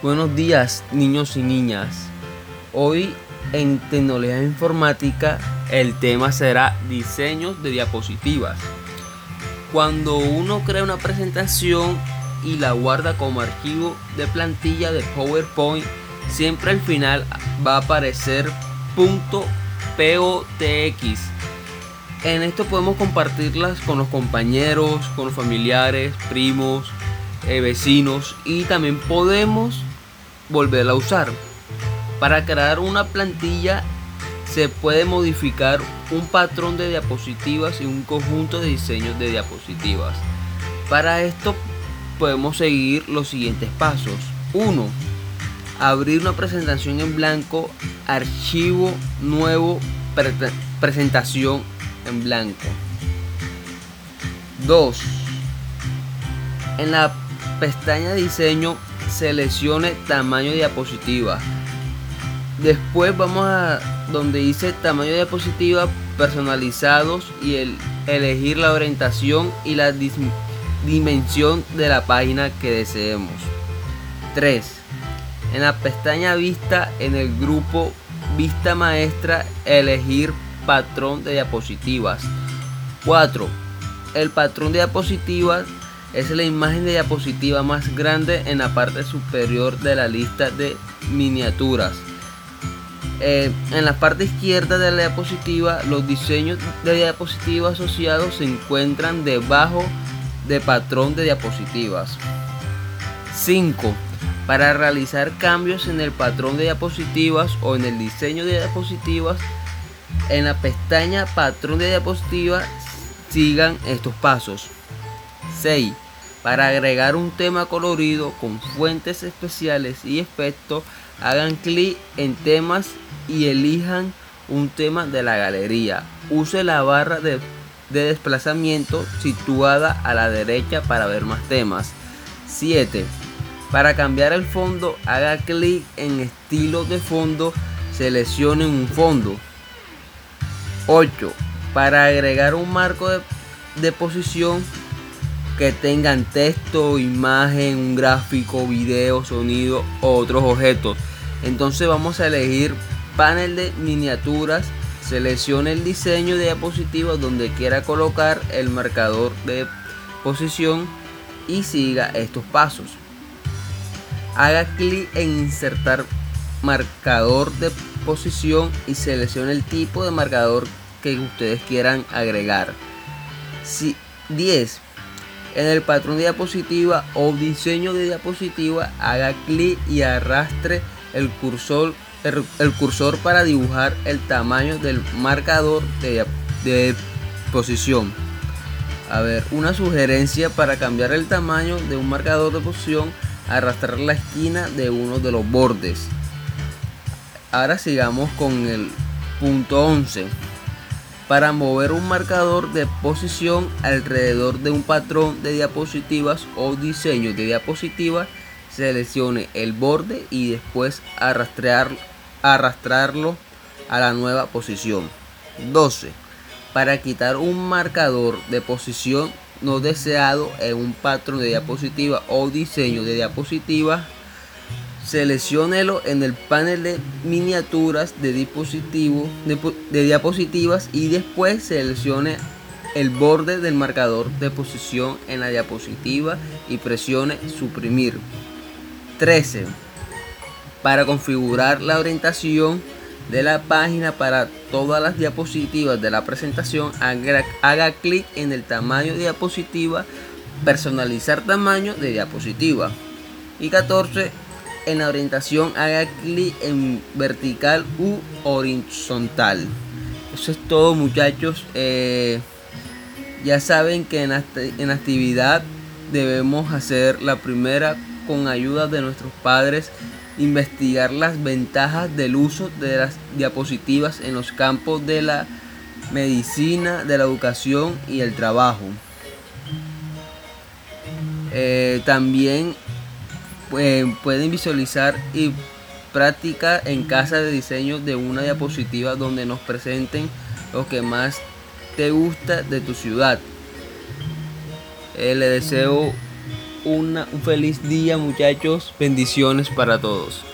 Buenos días niños y niñas. Hoy en tecnología informática el tema será diseños de diapositivas. Cuando uno crea una presentación y la guarda como archivo de plantilla de PowerPoint, siempre al final va a aparecer .potx. En esto podemos compartirlas con los compañeros, con los familiares, primos, eh, vecinos y también podemos volverla a usar. Para crear una plantilla se puede modificar un patrón de diapositivas y un conjunto de diseños de diapositivas. Para esto podemos seguir los siguientes pasos. 1. Abrir una presentación en blanco, archivo nuevo, presentación en blanco. 2. En la pestaña diseño seleccione tamaño diapositiva. Después vamos a donde dice tamaño diapositiva personalizados y el, elegir la orientación y la dimensión de la página que deseemos. 3. En la pestaña vista en el grupo vista maestra elegir patrón de diapositivas. 4. El patrón de diapositivas es la imagen de diapositiva más grande en la parte superior de la lista de miniaturas. Eh, en la parte izquierda de la diapositiva, los diseños de diapositiva asociados se encuentran debajo de patrón de diapositivas. 5. Para realizar cambios en el patrón de diapositivas o en el diseño de diapositivas, en la pestaña patrón de diapositivas sigan estos pasos. 6. Para agregar un tema colorido con fuentes especiales y efectos, hagan clic en temas y elijan un tema de la galería. Use la barra de, desplazamiento situada a la derecha para ver más temas. 7. Para cambiar el fondo, haga clic en estilo de fondo, seleccione un fondo. 8. Para agregar un marco de posición, que tengan texto, imagen, un gráfico, video, sonido o otros objetos. Entonces vamos a elegir panel de miniaturas, seleccione el diseño de diapositiva donde quiera colocar el marcador de posición y siga estos pasos. Haga clic en insertar marcador de posición y seleccione el tipo de marcador que ustedes quieran agregar. Si, 10 en el patrón de diapositiva o diseño de diapositiva, haga clic y arrastre el cursor, el, cursor para dibujar el tamaño del marcador de, de posición. A ver, una sugerencia para cambiar el tamaño de un marcador de posición, arrastrar la esquina de uno de los bordes. Ahora sigamos con el punto 11 para mover un marcador de posición alrededor de un patrón de diapositivas o diseño de diapositivas, seleccione el borde y después arrastrar, arrastrarlo a la nueva posición. 12. Para quitar un marcador de posición no deseado en un patrón de diapositiva o diseño de diapositivas, Selecciónelo en el panel de miniaturas de dispositivo de, diapositivas y después seleccione el borde del marcador de posición en la diapositiva y presione suprimir. 13. Para configurar la orientación de la página para todas las diapositivas de la presentación, haga, haga clic en el tamaño de diapositiva, personalizar tamaño de diapositiva. Y 14 en la orientación haga clic en vertical u horizontal. Eso es todo muchachos. Eh, ya saben que en la, actividad debemos hacer la primera con ayuda de nuestros padres investigar las ventajas del uso de las diapositivas en los campos de la medicina, de la educación y el trabajo. Eh, también pueden visualizar y práctica en casa de diseño de una diapositiva donde nos presenten lo que más te gusta de tu ciudad. Eh, le deseo un feliz día muchachos. Bendiciones para todos.